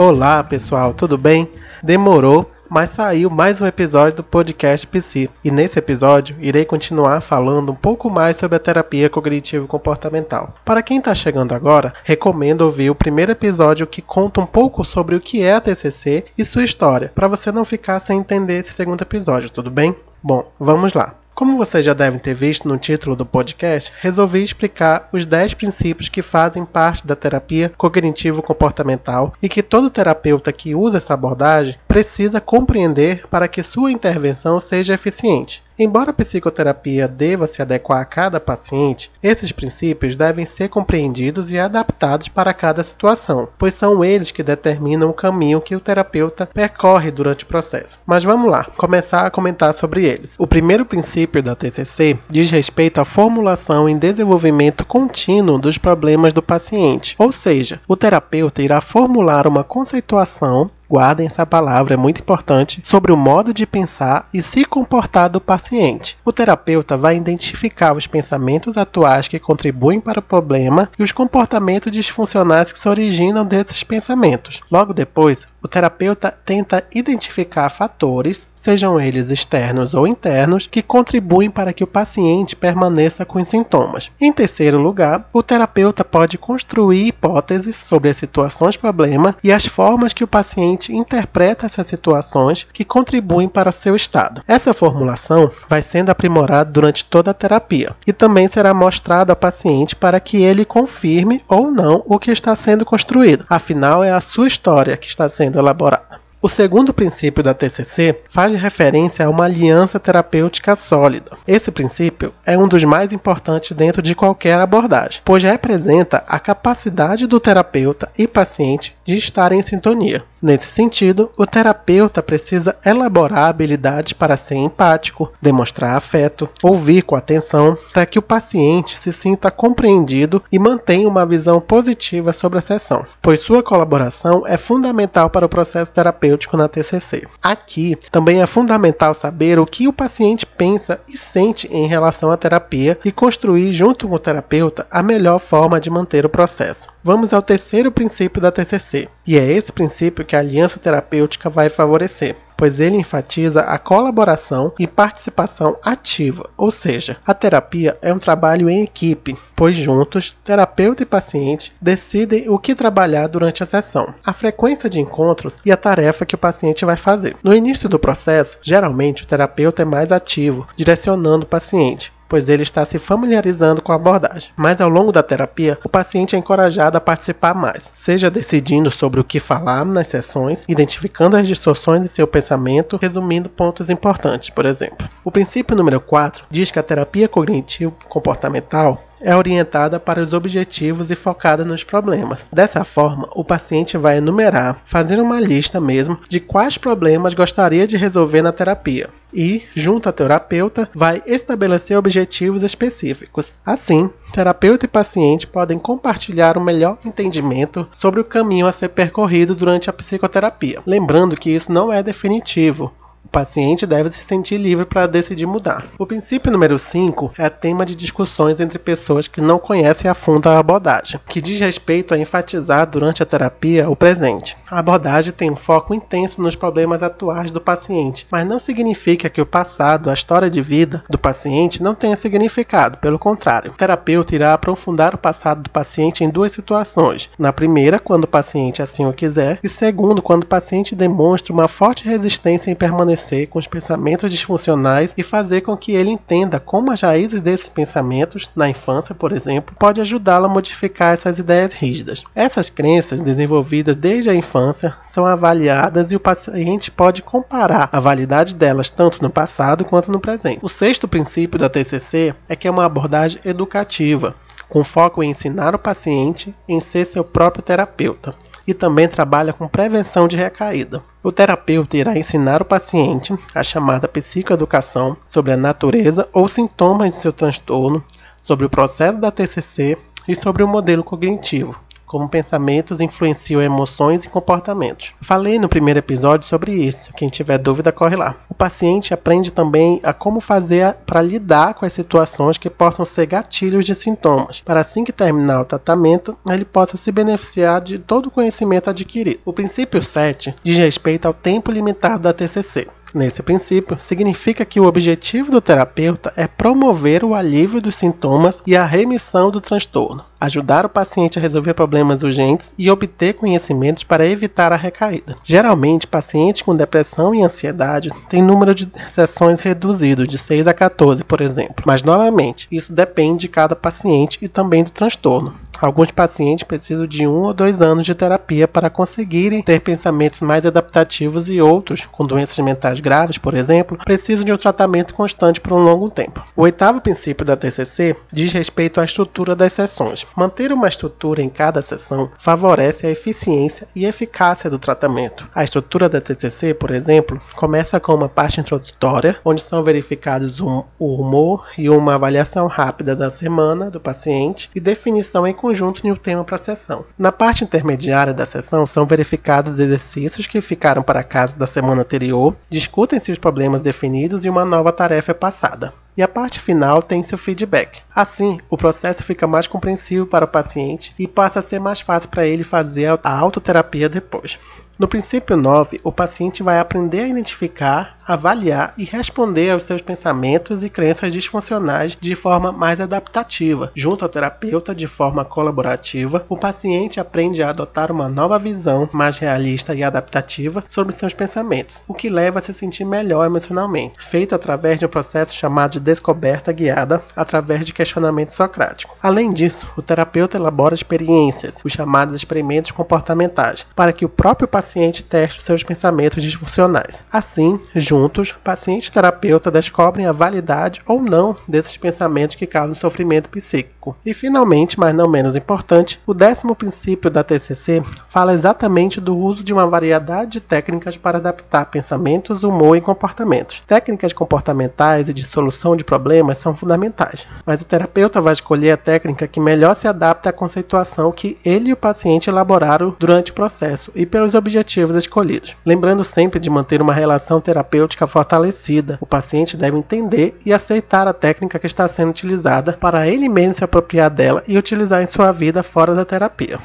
Olá pessoal, tudo bem? Demorou, mas saiu mais um episódio do podcast PC. E nesse episódio irei continuar falando um pouco mais sobre a terapia cognitivo-comportamental. Para quem está chegando agora, recomendo ouvir o primeiro episódio que conta um pouco sobre o que é a TCC e sua história, para você não ficar sem entender esse segundo episódio, tudo bem? Bom, vamos lá. Como vocês já devem ter visto no título do podcast, resolvi explicar os 10 princípios que fazem parte da terapia cognitivo-comportamental e que todo terapeuta que usa essa abordagem precisa compreender para que sua intervenção seja eficiente. Embora a psicoterapia deva se adequar a cada paciente, esses princípios devem ser compreendidos e adaptados para cada situação, pois são eles que determinam o caminho que o terapeuta percorre durante o processo. Mas vamos lá, começar a comentar sobre eles. O primeiro princípio da TCC diz respeito à formulação e desenvolvimento contínuo dos problemas do paciente, ou seja, o terapeuta irá formular uma conceituação guardem essa palavra, é muito importante, sobre o modo de pensar e se comportar do paciente. O terapeuta vai identificar os pensamentos atuais que contribuem para o problema e os comportamentos disfuncionais que se originam desses pensamentos. Logo depois, o terapeuta tenta identificar fatores, sejam eles externos ou internos, que contribuem para que o paciente permaneça com os sintomas. Em terceiro lugar, o terapeuta pode construir hipóteses sobre as situações problema e as formas que o paciente interpreta essas situações que contribuem para seu estado. Essa formulação vai sendo aprimorada durante toda a terapia e também será mostrada ao paciente para que ele confirme ou não o que está sendo construído. Afinal, é a sua história que está sendo sendo elaborada. O segundo princípio da TCC faz referência a uma aliança terapêutica sólida. Esse princípio é um dos mais importantes dentro de qualquer abordagem, pois representa a capacidade do terapeuta e paciente de estar em sintonia. Nesse sentido, o terapeuta precisa elaborar habilidades para ser empático, demonstrar afeto, ouvir com atenção, para que o paciente se sinta compreendido e mantenha uma visão positiva sobre a sessão, pois sua colaboração é fundamental para o processo terapêutico na TCC. Aqui também é fundamental saber o que o paciente pensa e sente em relação à terapia e construir junto com o terapeuta a melhor forma de manter o processo. Vamos ao terceiro princípio da TCC, e é esse princípio que a aliança terapêutica vai favorecer, pois ele enfatiza a colaboração e participação ativa, ou seja, a terapia é um trabalho em equipe, pois juntos, terapeuta e paciente decidem o que trabalhar durante a sessão, a frequência de encontros e a tarefa que o paciente vai fazer. No início do processo, geralmente o terapeuta é mais ativo, direcionando o paciente, pois ele está se familiarizando com a abordagem. Mas ao longo da terapia, o paciente é encorajado a participar mais, seja decidindo sobre o que falar nas sessões, identificando as distorções em seu pensamento, resumindo pontos importantes, por exemplo. O princípio número 4 diz que a terapia cognitivo-comportamental é orientada para os objetivos e focada nos problemas. Dessa forma, o paciente vai enumerar, fazer uma lista mesmo de quais problemas gostaria de resolver na terapia e, junto ao terapeuta, vai estabelecer objetivos específicos. Assim, terapeuta e paciente podem compartilhar o um melhor entendimento sobre o caminho a ser percorrido durante a psicoterapia. Lembrando que isso não é definitivo. O paciente deve se sentir livre para decidir mudar. O princípio número 5 é tema de discussões entre pessoas que não conhecem a fundo a abordagem, que diz respeito a enfatizar durante a terapia o presente. A abordagem tem um foco intenso nos problemas atuais do paciente, mas não significa que o passado, a história de vida do paciente não tenha significado, pelo contrário. O terapeuta irá aprofundar o passado do paciente em duas situações. Na primeira, quando o paciente assim o quiser, e segundo, quando o paciente demonstra uma forte resistência em permanecer com os pensamentos disfuncionais e fazer com que ele entenda como as raízes desses pensamentos, na infância, por exemplo, pode ajudá-lo a modificar essas ideias rígidas. Essas crenças, desenvolvidas desde a infância, são avaliadas e o paciente pode comparar a validade delas tanto no passado quanto no presente. O sexto princípio da TCC é que é uma abordagem educativa, com foco em ensinar o paciente em ser seu próprio terapeuta e também trabalha com prevenção de recaída. O terapeuta irá ensinar o paciente a chamada psicoeducação sobre a natureza ou sintomas de seu transtorno, sobre o processo da TCC e sobre o modelo cognitivo. Como pensamentos influenciam emoções e comportamentos. Falei no primeiro episódio sobre isso, quem tiver dúvida corre lá. O paciente aprende também a como fazer para lidar com as situações que possam ser gatilhos de sintomas, para assim que terminar o tratamento, ele possa se beneficiar de todo o conhecimento adquirido. O princípio 7 diz respeito ao tempo limitado da TCC. Nesse princípio, significa que o objetivo do terapeuta é promover o alívio dos sintomas e a remissão do transtorno, ajudar o paciente a resolver problemas urgentes e obter conhecimentos para evitar a recaída. Geralmente, pacientes com depressão e ansiedade têm número de sessões reduzido, de 6 a 14, por exemplo, mas novamente, isso depende de cada paciente e também do transtorno. Alguns pacientes precisam de um ou dois anos de terapia para conseguirem ter pensamentos mais adaptativos e outros, com doenças mentais graves, por exemplo, precisam de um tratamento constante por um longo tempo. O oitavo princípio da TCC diz respeito à estrutura das sessões. Manter uma estrutura em cada sessão favorece a eficiência e eficácia do tratamento. A estrutura da TCC, por exemplo, começa com uma parte introdutória, onde são verificados um, o humor e uma avaliação rápida da semana do paciente e definição em conjunto de um tema para a sessão. Na parte intermediária da sessão são verificados exercícios que ficaram para casa da semana anterior, discutem-se os problemas definidos e uma nova tarefa é passada e a parte final tem seu feedback. Assim, o processo fica mais compreensível para o paciente e passa a ser mais fácil para ele fazer a autoterapia depois. No princípio 9, o paciente vai aprender a identificar, avaliar e responder aos seus pensamentos e crenças disfuncionais de forma mais adaptativa. Junto ao terapeuta, de forma colaborativa, o paciente aprende a adotar uma nova visão mais realista e adaptativa sobre seus pensamentos, o que leva a se sentir melhor emocionalmente, feito através de um processo chamado de descoberta guiada através de questionamento socrático. Além disso, o terapeuta elabora experiências, os chamados experimentos comportamentais, para que o próprio paciente paciente teste seus pensamentos disfuncionais. Assim, juntos, paciente e terapeuta descobrem a validade ou não desses pensamentos que causam sofrimento psíquico. E finalmente, mas não menos importante, o décimo princípio da TCC fala exatamente do uso de uma variedade de técnicas para adaptar pensamentos, humor e comportamentos. Técnicas comportamentais e de solução de problemas são fundamentais, mas o terapeuta vai escolher a técnica que melhor se adapta à conceituação que ele e o paciente elaboraram durante o processo e pelos objetivos objetivos escolhidos. Lembrando sempre de manter uma relação terapêutica fortalecida. O paciente deve entender e aceitar a técnica que está sendo utilizada para ele mesmo se apropriar dela e utilizar em sua vida fora da terapia.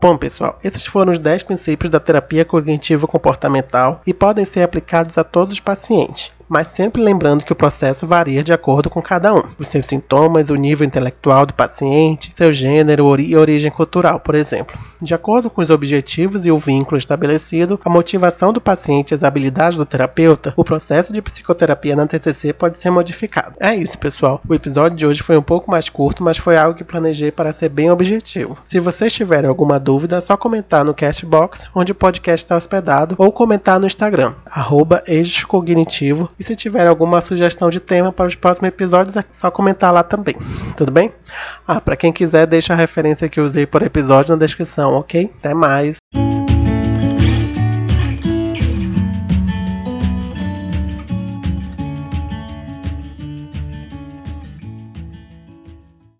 Bom, pessoal, esses foram os 10 princípios da terapia cognitivo comportamental e podem ser aplicados a todos os pacientes mas sempre lembrando que o processo varia de acordo com cada um. Os seus sintomas, o nível intelectual do paciente, seu gênero e origem cultural, por exemplo. De acordo com os objetivos e o vínculo estabelecido, a motivação do paciente e as habilidades do terapeuta, o processo de psicoterapia na TCC pode ser modificado. É isso, pessoal. O episódio de hoje foi um pouco mais curto, mas foi algo que planejei para ser bem objetivo. Se vocês tiverem alguma dúvida, é só comentar no Castbox, onde o podcast está hospedado, ou comentar no Instagram, arroba Cognitivo, e se tiver alguma sugestão de tema para os próximos episódios, é só comentar lá também. Tudo bem? Ah, para quem quiser, deixa a referência que usei por episódio na descrição, ok? Até mais!